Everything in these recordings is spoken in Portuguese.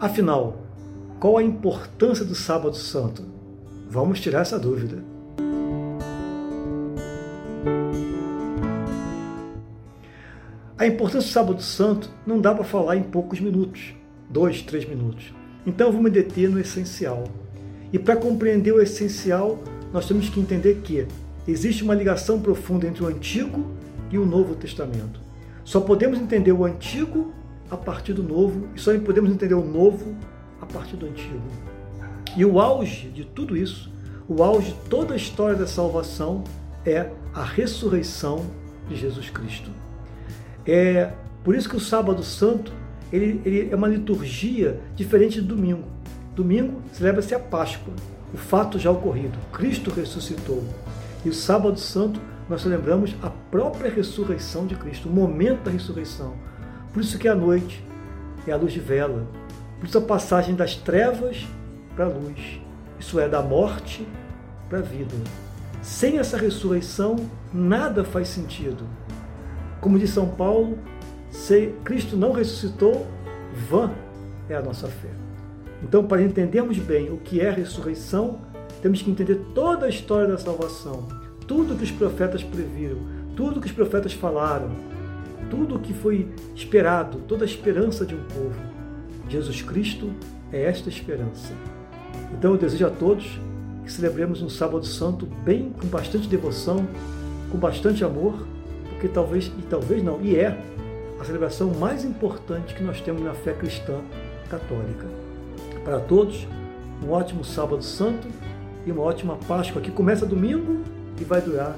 Afinal, qual a importância do Sábado Santo? Vamos tirar essa dúvida. A importância do Sábado Santo não dá para falar em poucos minutos, dois, três minutos. Então eu vou me deter no essencial. E para compreender o essencial, nós temos que entender que existe uma ligação profunda entre o Antigo e o Novo Testamento. Só podemos entender o Antigo a partir do Novo e só podemos entender o Novo a partir do Antigo. E o auge de tudo isso, o auge de toda a história da salvação é a ressurreição de Jesus Cristo. É por isso que o Sábado Santo ele, ele é uma liturgia diferente do domingo. Domingo celebra-se a Páscoa, o fato já ocorrido. Cristo ressuscitou. E o Sábado Santo nós celebramos a própria ressurreição de Cristo, o momento da ressurreição. Por isso que a noite é a luz de vela. Por isso a passagem das trevas para a luz. Isso é da morte para a vida. Sem essa ressurreição, nada faz sentido. Como diz São Paulo, se Cristo não ressuscitou, vã é a nossa fé. Então, para entendermos bem o que é ressurreição, temos que entender toda a história da salvação, tudo que os profetas previram, tudo que os profetas falaram, tudo o que foi esperado, toda a esperança de um povo. Jesus Cristo é esta esperança. Então eu desejo a todos que celebremos um sábado santo bem, com bastante devoção, com bastante amor, porque talvez, e talvez não, e é a celebração mais importante que nós temos na fé cristã católica. Para todos, um ótimo sábado santo e uma ótima Páscoa que começa domingo e vai durar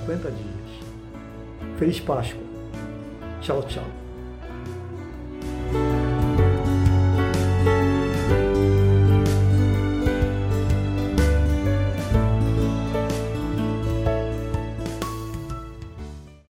50 dias. Feliz Páscoa! Tchau, tchau!